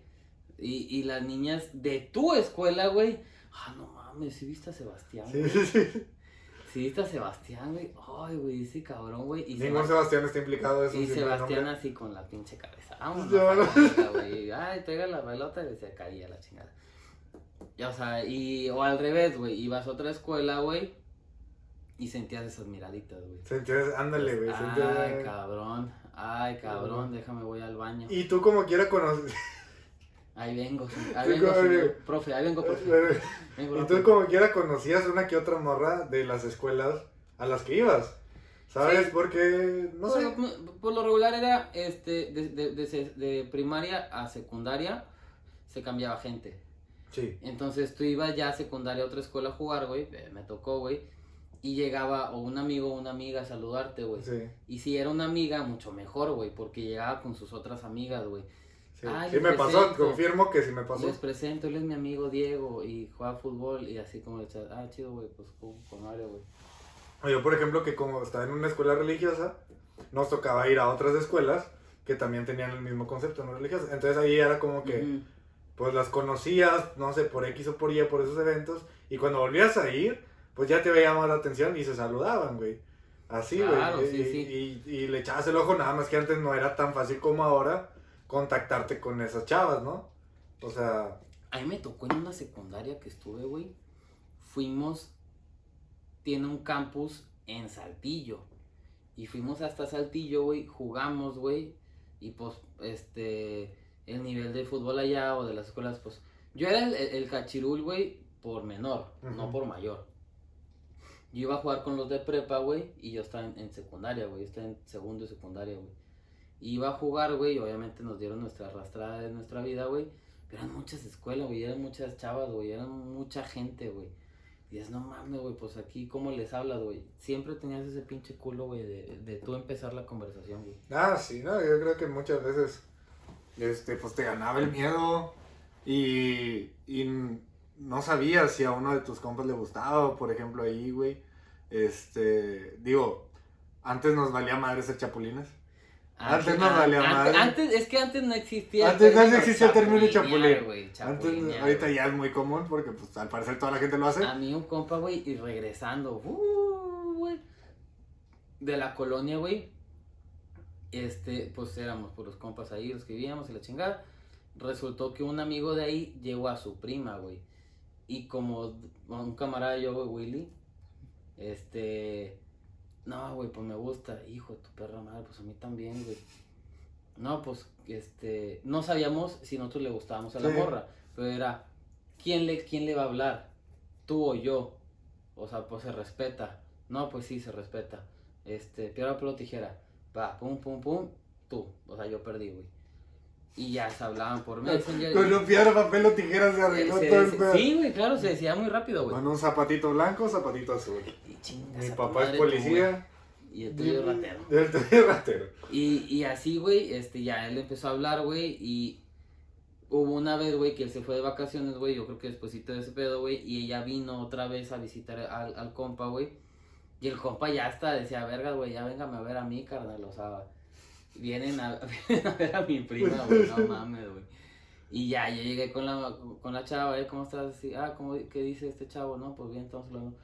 Y, y las niñas de tu escuela, güey. Ah, no mames, ¿sí viste a Sebastián? Sí, sí, sí. ¿Sí viste a Sebastián, güey? Ay, güey, ese cabrón, güey. Y Ningún Sebast- Sebastián está implicado eso. y Sebastián así con la pinche cabeza. Verga, güey. Ay, pega la pelota y se caía la chingada. Ya, o sea, y, o al revés, güey. Ibas a otra escuela, güey. Y sentías esas miraditas, güey. Sentías, ándale, güey. sentías- Ay, cabrón. Ay, cabrón, déjame, voy al baño. Y tú como quiera conoces. Ahí vengo, ahí Sí, vengo, como- señor. profe, ahí vengo, profe. Vengo, y tú como quiera conocías una que otra morra de las escuelas a las que ibas. ¿Sabes? Sí. Porque, no por, sé. por lo regular era este de, de, de se- de primaria a secundaria se cambiaba gente. Sí. Entonces tú ibas ya a secundaria a otra escuela a jugar, güey. eh, Me tocó, güey. Y llegaba o un amigo o una amiga a saludarte, güey. Sí. Y si era una amiga, mucho mejor, güey. Porque llegaba con sus otras amigas, güey. Sí, Sí me pasó, presento. confirmo que sí me pasó. Les presento, él es mi amigo Diego y juega fútbol. Y así como, de chat, ah, chido, güey, pues con güey. O Yo, por ejemplo, que como estaba en una escuela religiosa, nos tocaba ir a otras escuelas que también tenían el mismo concepto, no religioso. Entonces ahí era como que, Ujú. pues las conocías, no sé, por X o por Y, por esos eventos, y cuando volvías a ir, pues ya te veía más la atención y se saludaban, güey. Así, güey. Claro, y, sí, y- sí. Y, y le echabas el ojo, nada más que antes no era tan fácil como ahora contactarte con esas chavas, ¿no? O sea, A mí me tocó en una secundaria que estuve, güey. Fuimos. Tiene un campus en Saltillo. Y fuimos hasta Saltillo, güey, jugamos, güey. Y pues, este, el nivel de fútbol allá o de las escuelas, pues, yo era el, el cachirul, güey, por menor, no por mayor. Yo iba a jugar con los de prepa, güey, y yo estaba en, en secundaria, güey, yo estaba en segundo y secundaria, güey. Iba a jugar, güey, obviamente nos dieron nuestra arrastrada de nuestra vida, güey. Pero eran muchas escuelas, güey, eran muchas chavas, güey, eran mucha gente, güey. Y es, no mames, güey, pues aquí, ¿cómo les hablas, güey? Siempre tenías ese pinche culo, güey, de, de tú empezar la conversación, güey. Ah, sí, no, yo creo que muchas veces, este, pues te ganaba el miedo y, y no sabías si a uno de tus compas le gustaba, por ejemplo, ahí, güey, este, digo, antes nos valía madre ser chapulines. Antes nos ah, valía antes, madre. antes- es que antes no existía. Antes no existía el término chapulín. güey, Antes, ahorita ya es muy común porque, pues, al parecer toda la gente lo hace. A mí un compa, güey, y regresando, uh, güey, de la colonia, güey, este, pues éramos puros compas ahí, los que vivíamos y la chingada. Resultó que un amigo de ahí llegó a su prima, güey. Y como un camarada yo, güey, Willy, este, no, güey, pues me gusta, hijo de tu perra madre, pues a mí también, güey. No, pues, este, no sabíamos si nosotros le gustábamos a la Sí. morra, pero era, ¿quién le, ¿quién le va a hablar? ¿Tú o yo? O sea, pues se respeta. No, pues sí, se respeta. Este, piedra, papel o tijera. Va, pum, pum, pum, tú. O sea, yo perdí, güey. Y ya se hablaban por Messenger. Con un piedra, papel o tijeras se arregló todo el. Sí, güey, claro, se decía muy rápido, güey. Con un zapatito blanco, zapatito azul. Y chingas Mi papá madre es policía. Y el tuyo es ratero. El tuyo es ratero. Y, y así, güey, este, ya él empezó a hablar, güey, y hubo una vez, güey, que él se fue de vacaciones, güey, yo creo que despuésito de ese pedo, güey, y ella vino otra vez a visitar al, al compa, güey, y el compa ya hasta decía, verga, güey, ya véngame a ver a mí, carnal, o sea, vienen a, vienen a ver a mi prima, güey, no mames, güey. Y ya, yo llegué con la, con la chava, ¿eh? ¿Cómo estás? Así, ah, ¿cómo, ¿qué dice este chavo? No, pues bien, estamos hablando.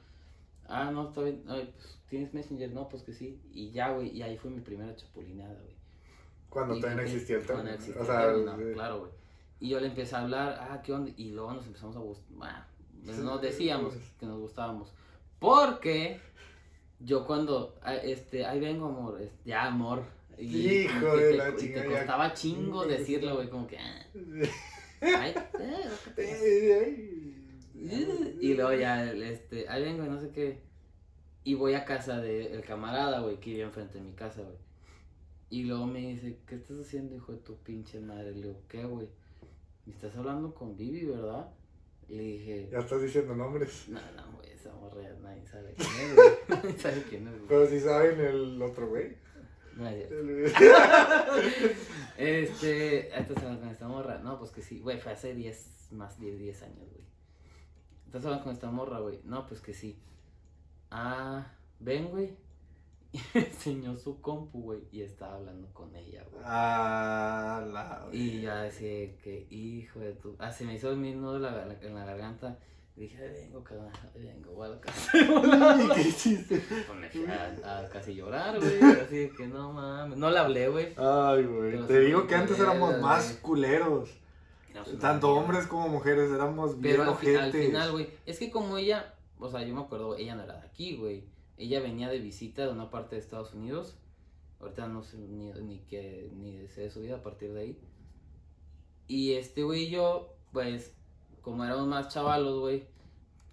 Ah, no, está bien. Ay, pues, ¿Tienes Messenger? No, pues que sí. Y ya, güey, y ahí fue mi primera chapulinada, güey. Cuando Y- todavía no existía el cuando término. existía O el sea, término, sí. claro, güey. Y yo le empecé a hablar, ah, ¿qué onda? Y luego nos empezamos a gustar. Bueno, pues nos decíamos que nos gustábamos. Porque yo cuando, ah, este, ahí vengo, amor, ya, amor. Y, Hijo de te- la y te ya. costaba chingo decirlo, güey, como que, ah, ay, eh, y luego ya, este, ahí vengo y no sé qué. Y voy a casa del camarada, güey, que vive enfrente de mi casa, güey. Y luego me dice, ¿qué estás haciendo, hijo de tu pinche madre? Le digo, ¿qué, güey? ¿Me estás hablando con Vivi, verdad? Le dije, Ya estás diciendo nombres. no, no, güey, esa morra nadie sabe quién es, güey. Nadie sabe quién es, güey. Pero si saben el otro güey. No es Este, ¿estás hablando con esta morra? No, pues que sí, güey, fue hace 10, más de 10 años, güey. ¿Estás hablando con esta morra, güey? No, pues que sí. Ah, ven, güey. Y me enseñó su compu, güey, y estaba hablando con ella, güey. Ah, la. Y ya decía que, hijo de tu... Ah, se me hizo mi nudo en la, la- en la garganta. Y dije, "Ahí vengo, ahí vengo, voy a la casa. ¿Y qué hiciste? Pues me fui a, a casi llorar, güey. Así de que no mames. No le hablé, güey. Ay, güey. Te digo que antes éramos más culeros. Pues, Tanto hombres como mujeres éramos bien Pero al, fi- al ojetes. final, güey, es que como ella, o sea, yo me acuerdo, ella no era de aquí, güey. Ella venía de visita de una parte de Estados Unidos. Ahorita no sé ni, ni qué, ni sé de su vida a partir de ahí. Y este güey y yo, pues, como éramos más chavalos, güey,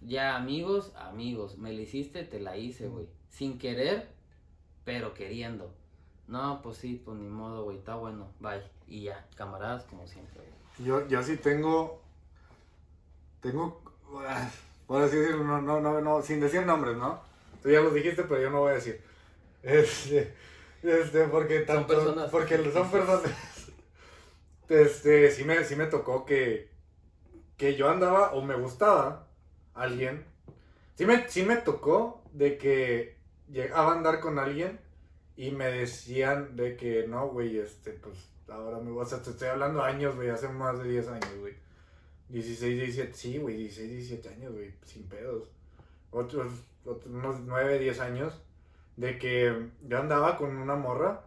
ya amigos, amigos. Me la hiciste, te la hice, güey. Sin querer, pero queriendo. No, pues sí, pues ni modo, güey, está bueno, bye. Y ya, camaradas como siempre, güey. Yo, yo sí tengo. Tengo. Por así decirlo, no, no, no, no, sin decir nombres, ¿no? Tú ya los dijiste, pero yo no voy a decir. Este. Este, porque tanto. personas Porque son personas. Este, sí me, sí me tocó que. Que yo andaba o me gustaba alguien. Sí me, sí me tocó de que llegaba a andar con alguien y me decían de que no, güey, este, pues ahora me voy a te estoy hablando años, güey, hace más de 10 años, güey. 16, 17, sí, güey, 16, 17 años, güey, sin pedos. Otros, otros, unos 9, 10 años de que yo andaba con una morra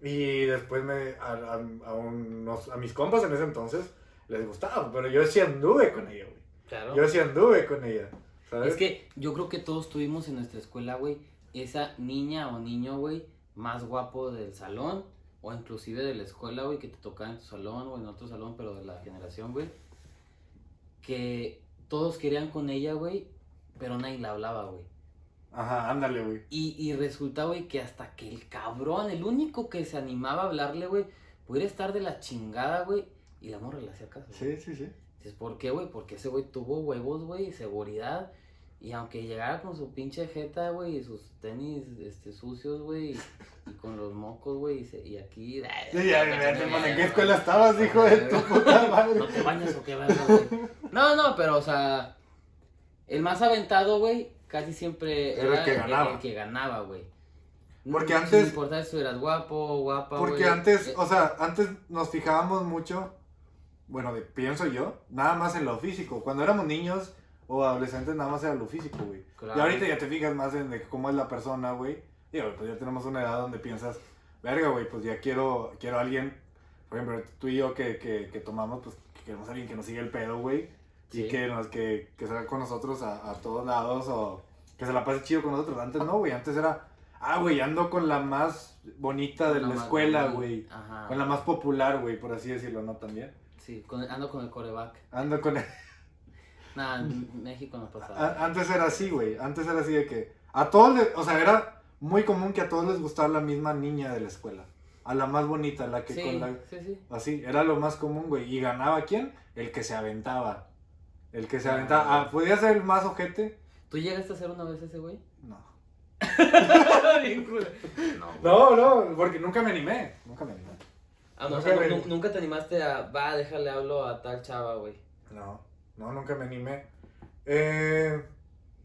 y después me, a, a- a unos, a mis compas en ese entonces les gustaba, pero yo sí anduve con ella, güey. Claro. Yo sí anduve con ella, ¿sabes? Es que yo creo que todos tuvimos en nuestra escuela, güey, esa niña o niño, güey, más guapo del salón o inclusive de la escuela, güey, que te tocaba en tu salón o en otro salón, pero de la generación, güey, que todos querían con ella, güey, pero nadie la hablaba, güey. Ajá, ándale, güey. Y, y resulta, güey, que hasta que el cabrón, el único que se animaba a hablarle, güey, pudiera estar de la chingada, güey, y la morra le hacía caso. Sí, sí, sí. Dices, ¿por qué, güey? Porque ese güey tuvo huevos, güey, seguridad. Y aunque llegara con su pinche jeta, güey, y sus tenis este, sucios, güey, y, y con los mocos, güey, y, y aquí... Sí, ya, ya, ya, ¿En qué escuela estabas, hijo de tu puta madre? ¿No te bañas o qué güey? No, no, pero, o sea, el más aventado, güey, casi siempre Era el que ganaba. el que ganaba, güey. Porque Sin antes- importar si eras guapo, guapa. Porque antes, Eh, o sea, antes nos fijábamos mucho, bueno, de- pienso yo, nada más en lo físico. Cuando éramos niños o adolescentes, nada más era lo físico, güey. claro. Y ahorita ya te fijas más en de cómo es la persona, güey. Digo, pues ya tenemos una edad donde piensas, verga, güey, pues ya quiero, quiero a alguien, por ejemplo, tú y yo que, que, que tomamos, pues que queremos a alguien que nos siga el pedo, güey. Sí. Y que, nos, que, que salga con nosotros a, a todos lados o que se la pase chido con nosotros. Antes no, güey, antes era, ah, güey, ando con la más bonita de la escuela, güey. Ajá. Con la más popular, güey, por así decirlo, ¿no? También. Sí, con- ando con el coreback. Ando con... En México no pasaba. Antes era así, güey. Antes era así de que a todos, les- o sea, era muy común que a todos les gustara la misma niña de la escuela. A la más bonita, la que sí, con la... sí, sí. Así, era lo más común, güey. ¿Y ganaba quién? El que se aventaba. El que se Ah, aventaba. Ah, ¿Podía ser el más ojete? ¿Tú llegaste a ser una vez ese güey? No. no. No, no, porque nunca me animé. Nunca me animé. Ah, no, o Nunca sea, me- nu- nunca te animaste a, va, déjale hablo a tal chava, güey. No, no, nunca me animé. Eh,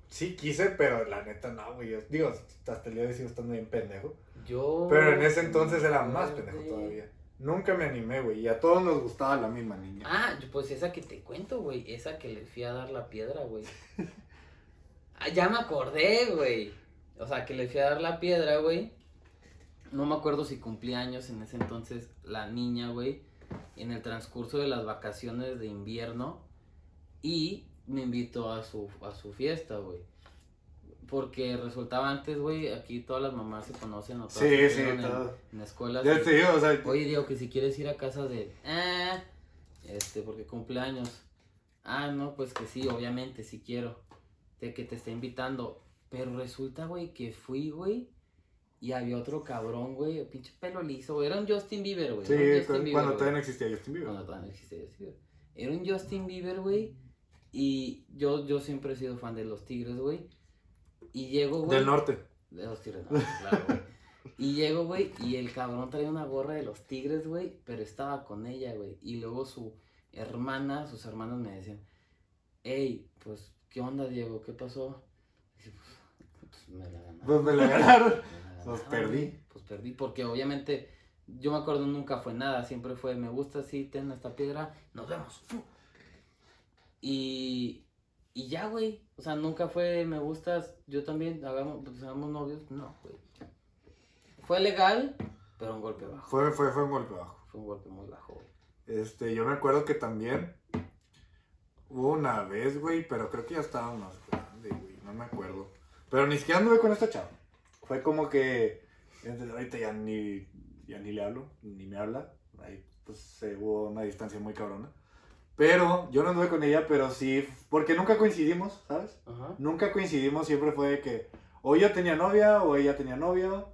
sí quise, pero la neta no, güey. Yo- Digo, hasta el día de hoy sigo estando bien pendejo. Yo. Pero en ese entonces era más pendejo todavía. Nunca me animé, güey. Y a todos nos gustaba la misma niña. Ah, pues esa que te cuento, güey. Esa que le fui a dar la piedra, güey. Ah, ya me acordé, güey. O sea, que le fui a dar la piedra, güey. No me acuerdo si cumplía años en ese entonces la niña, güey. En el transcurso de las vacaciones de invierno. Y me invitó a su, a su fiesta, güey. Porque resultaba antes, güey, aquí todas las mamás se conocen o todas Sí, se sí, en, en escuelas. Ya te digo, o sea, Oye, digo que si quieres ir a casa de. Ah, este, porque cumpleaños. Ah, no, pues que sí, obviamente, sí quiero. De que te esté invitando. Pero resulta, güey, que fui, güey. Y había otro cabrón, güey, pinche pelo liso, güey. Era un Justin Bieber, güey. sí, Justin Bieber, cuando todavía no existía Justin Bieber. Cuando todavía no existía Justin Bieber. Era un Justin Bieber, güey. Y yo, yo siempre he sido fan de los Tigres, güey. Y llego, güey. Del norte. De los tigres, no, claro, güey. Y llego, güey, y el cabrón traía una gorra de los tigres, güey, pero estaba con ella, güey. Y luego su hermana, sus hermanos me decían, hey, pues, ¿qué onda, Diego? ¿Qué pasó? Y pues, pues, me la ganaron. Pues me la ganaron. Pues ganaron, perdí. güey. Pues perdí, porque obviamente, yo me acuerdo, nunca fue nada, siempre fue, me gusta, sí, ten esta piedra, nos vemos. fu. Y, y ya, güey, o sea, nunca fue, me gustas, yo también, hagamos, pues, hagamos novios, no, güey. Fue legal, pero un golpe bajo. Fue, fue, fue un golpe bajo. Fue un golpe muy bajo, güey. Este, yo me acuerdo que también hubo una vez, güey, pero creo que ya estaba más grande, güey, no me acuerdo. Pero ni siquiera anduve con esta chava. Fue como que, ahorita ya ni, ya ni le hablo, ni me habla. Ahí, pues, se hubo una distancia muy cabrona. Pero yo no anduve con ella, pero sí, porque nunca coincidimos, ¿sabes? Ajá. Nunca coincidimos, siempre fue de que o yo tenía novia o ella tenía novio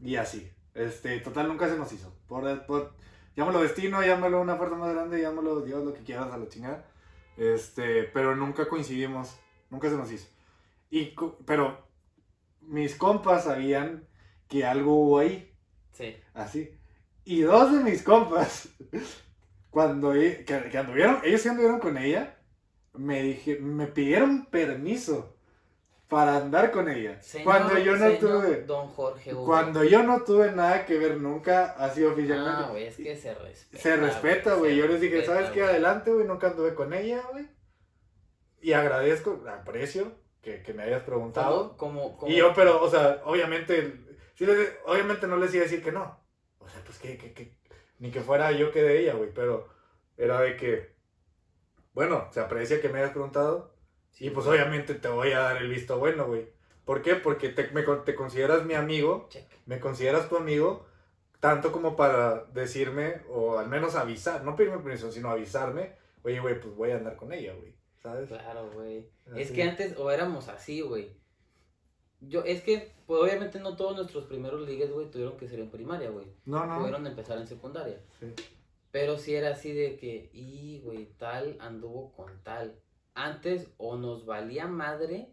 y así. Este, total nunca se nos hizo. Por, por llámalo destino, llámalo una fuerza más grande, llámalo Dios, lo que quieras a la chingada. Este, pero nunca coincidimos, nunca se nos hizo. Y, pero mis compas sabían que algo hubo ahí, Sí. así. Y dos de mis compas, cuando e- que, que anduvieron, ellos sí anduvieron con ella, me dije, me pidieron permiso para andar con ella. Señor- cuando yo no tuve, Don Jorge Hugo. cuando yo no tuve nada que ver nunca, así oficialmente. Ah, güey, es que se respeta. se respeta, güey. Yo les dije, respeta, ¿sabes qué? Adelante, güey. Nunca anduve con ella, güey. Y agradezco, aprecio que, que me hayas preguntado. Como, Y yo, pero, o sea, obviamente, sí les- obviamente no les iba a decir que no. O sea, pues que, que, que- ni que fuera yo que de ella, güey, pero era de que, bueno, se aprecia que me hayas preguntado. Sí, Y pues güey. obviamente te voy a dar el visto bueno, güey. ¿Por qué? Porque te, me te consideras mi amigo, Check. me consideras tu amigo, tanto como para decirme, o al menos avisar, no pedirme permiso, sino avisarme, oye, güey, pues voy a andar con ella, güey, ¿sabes? Claro, güey. Es que antes o éramos así, güey. Yo, es que, pues obviamente no todos nuestros primeros ligues, güey, tuvieron que ser en primaria, güey. No, no. Pudieron empezar en secundaria. Sí. Pero sí era así de que, y, güey, tal anduvo con tal. Antes o nos valía madre,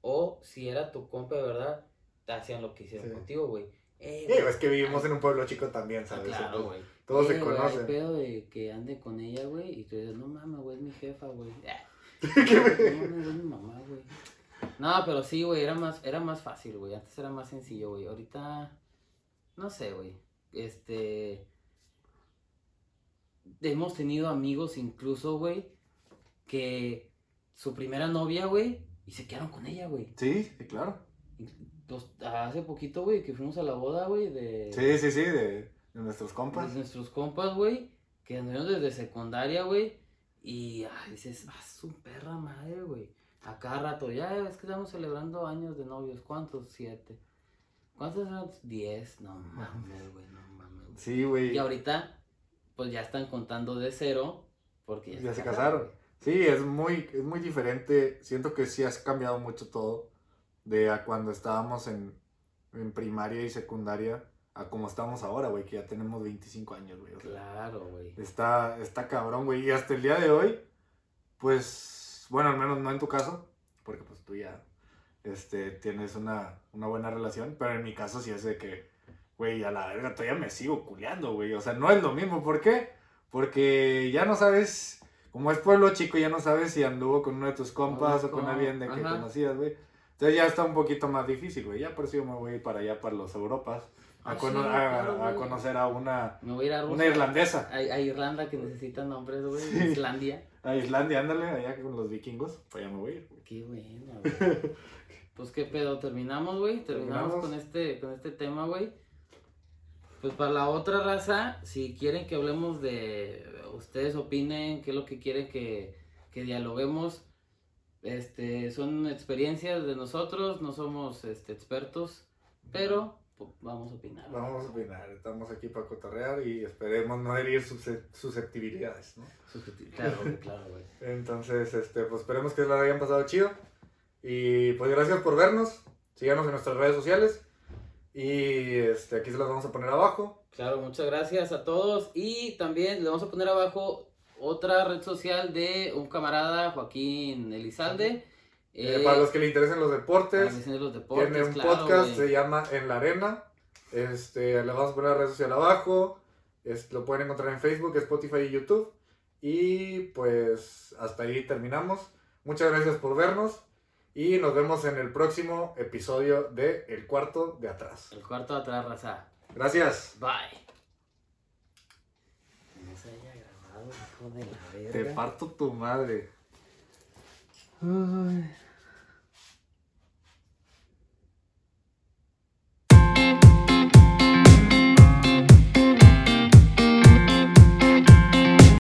o si era tu compa de verdad, te hacían lo que hicieron Sí. contigo, güey. Eh, Sí, es que vivimos en un pueblo chico también, ah, ¿sabes? claro, güey. Todos se Eh, hay conocen. pedo de que ande con ella, güey, y tú dices, no mames, güey, es mi jefa, güey. Ah, ¿Qué No me- mames, es mi mamá, güey. No, pero sí, güey, era más, era más fácil, güey. Antes era más sencillo, güey. Ahorita, no sé, güey. Este... Hemos tenido amigos incluso, güey, que su primera novia, güey, y se quedaron con ella, güey. Sí, sí, claro. Hace poquito, güey, que fuimos a la boda, güey, de, Sí, sí, sí, de, de nuestros de compas. nuestros compas, güey, que anduvieron desde secundaria, güey. Y ay, dices, ah, su perra madre, güey. A cada rato, ya es que estamos celebrando años de novios. ¿Cuántos? Siete. ¿Cuántos eran? Diez. No mames, güey, no mames. Sí, güey. Y ahorita, pues ya están contando de cero. Porque Ya se casaron. Sí, es muy, es muy diferente. Siento que sí has cambiado mucho todo. De a cuando estábamos en, en primaria y secundaria a como estamos ahora, güey, que ya tenemos 25 años, güey. o sea, Claro, güey. está, está cabrón, güey. Y hasta el día de hoy, pues, bueno, al menos no en tu caso, porque pues tú ya este, tienes una, una buena relación, pero en mi caso sí es de que, güey, a la verga todavía me sigo culeando, güey. O sea, no es lo mismo. ¿Por qué? Porque ya no sabes, como es pueblo chico, ya no sabes si anduvo con uno de tus compas o con alguien de que ajá. conocías, güey. Entonces ya está un poquito más difícil, güey. Ya por eso yo me voy para allá, para los Europas, a, Ah, cono- sí, a- claro, a güey. conocer a una, Me voy a ir a Rusia. una irlandesa. A, a Irlanda que necesitan nombres, güey. Sí. Islandia. A Islandia, ándale, allá con los vikingos. Pues ya me voy a ir, güey. Qué bueno, güey. Pues qué pedo, terminamos, güey. Terminamos, Terminamos. con este, con este tema, güey. Pues para la otra raza, si quieren que hablemos de. Ustedes opinen, qué es lo que quieren que, que dialoguemos. Este, son experiencias de nosotros, no somos este, expertos, pero pues, vamos a opinar. Vamos a opinar, estamos aquí para cotorrear y esperemos no herir susce- susceptibilidades, ¿no? Claro, claro, güey. Entonces, este, pues esperemos que la hayan pasado chido. Y pues gracias por vernos. Síganos en nuestras redes sociales. Y este, aquí se las vamos a poner abajo. Claro, muchas gracias a todos. Y también le vamos a poner abajo otra red social de un camarada, Joaquín Elizalde. Eh, Eh, para los que le interesen los deportes, los de los deportes, tiene un claro, podcast, güey. se llama En la Arena. Este, le vamos a poner la red social abajo. Es- lo pueden encontrar en Facebook, Spotify y YouTube. Y pues hasta ahí terminamos. Muchas gracias por vernos. Y nos vemos en el próximo episodio de El Cuarto de Atrás. El cuarto de atrás, raza. Gracias. Bye. Que no se haya grabado, hijo de la Te verga. parto tu madre. Ay.